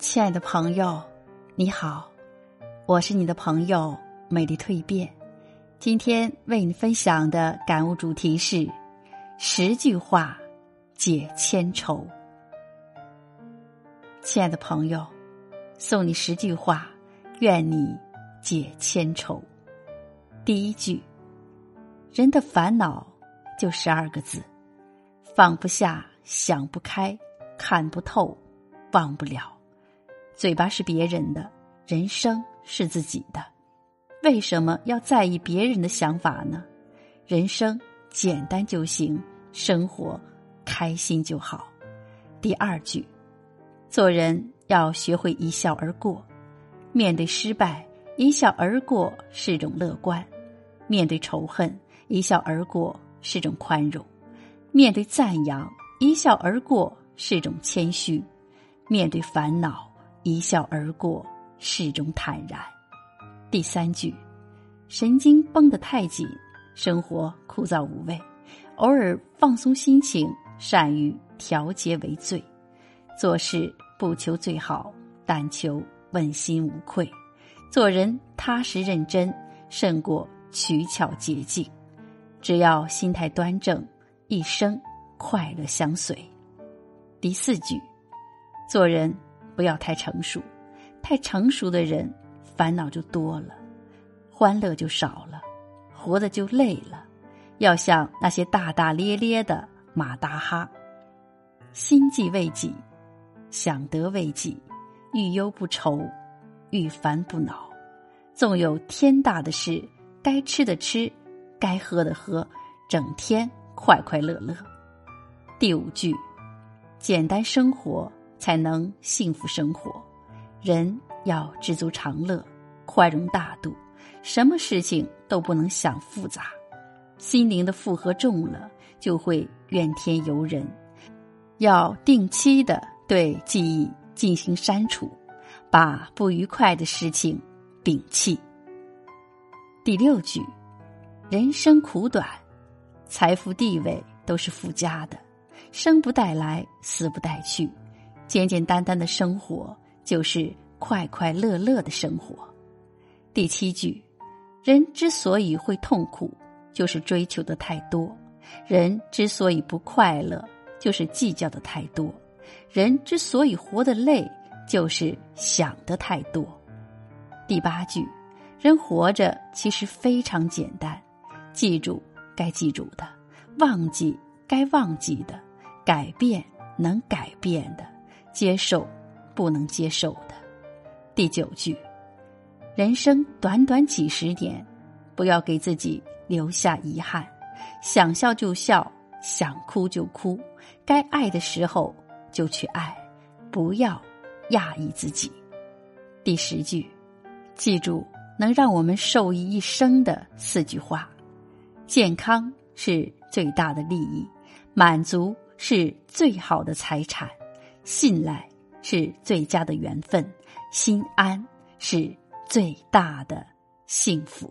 亲爱的朋友，你好，我是你的朋友美丽蜕变。今天为你分享的感悟主题是：十句话解千愁。亲爱的朋友，送你十句话，愿你解千愁。第一句，人的烦恼就十二个字：放不下，想不开，看不透，忘不了。嘴巴是别人的，人生是自己的。为什么要在意别人的想法呢？人生简单就行，生活开心就好。第二句，做人要学会一笑而过。面对失败，一笑而过是种乐观；面对仇恨，一笑而过是种宽容；面对赞扬，一笑而过是种谦虚；面对烦恼。一笑而过是种坦然。第三句，神经绷得太紧，生活枯燥无味。偶尔放松心情，善于调节为最。做事不求最好，但求问心无愧。做人踏实认真，胜过取巧捷径。只要心态端正，一生快乐相随。第四句，做人。不要太成熟，太成熟的人烦恼就多了，欢乐就少了，活得就累了。要像那些大大咧咧的马大哈，心计未己，想得未己，欲忧不愁，欲烦不恼。纵有天大的事，该吃的吃，该喝的喝，整天快快乐乐。第五句，简单生活。才能幸福生活，人要知足常乐，宽容大度，什么事情都不能想复杂。心灵的负荷重了，就会怨天尤人。要定期的对记忆进行删除，把不愉快的事情摒弃。第六句，人生苦短，财富地位都是附加的，生不带来，死不带去。简简单单的生活就是快快乐乐的生活。第七句，人之所以会痛苦，就是追求的太多；人之所以不快乐，就是计较的太多；人之所以活得累，就是想的太多。第八句，人活着其实非常简单，记住该记住的，忘记该忘记的，改变能改变的。接受不能接受的。第九句，人生短短几十年，不要给自己留下遗憾。想笑就笑，想哭就哭，该爱的时候就去爱，不要压抑自己。第十句，记住能让我们受益一生的四句话：健康是最大的利益，满足是最好的财产。信赖是最佳的缘分，心安是最大的幸福。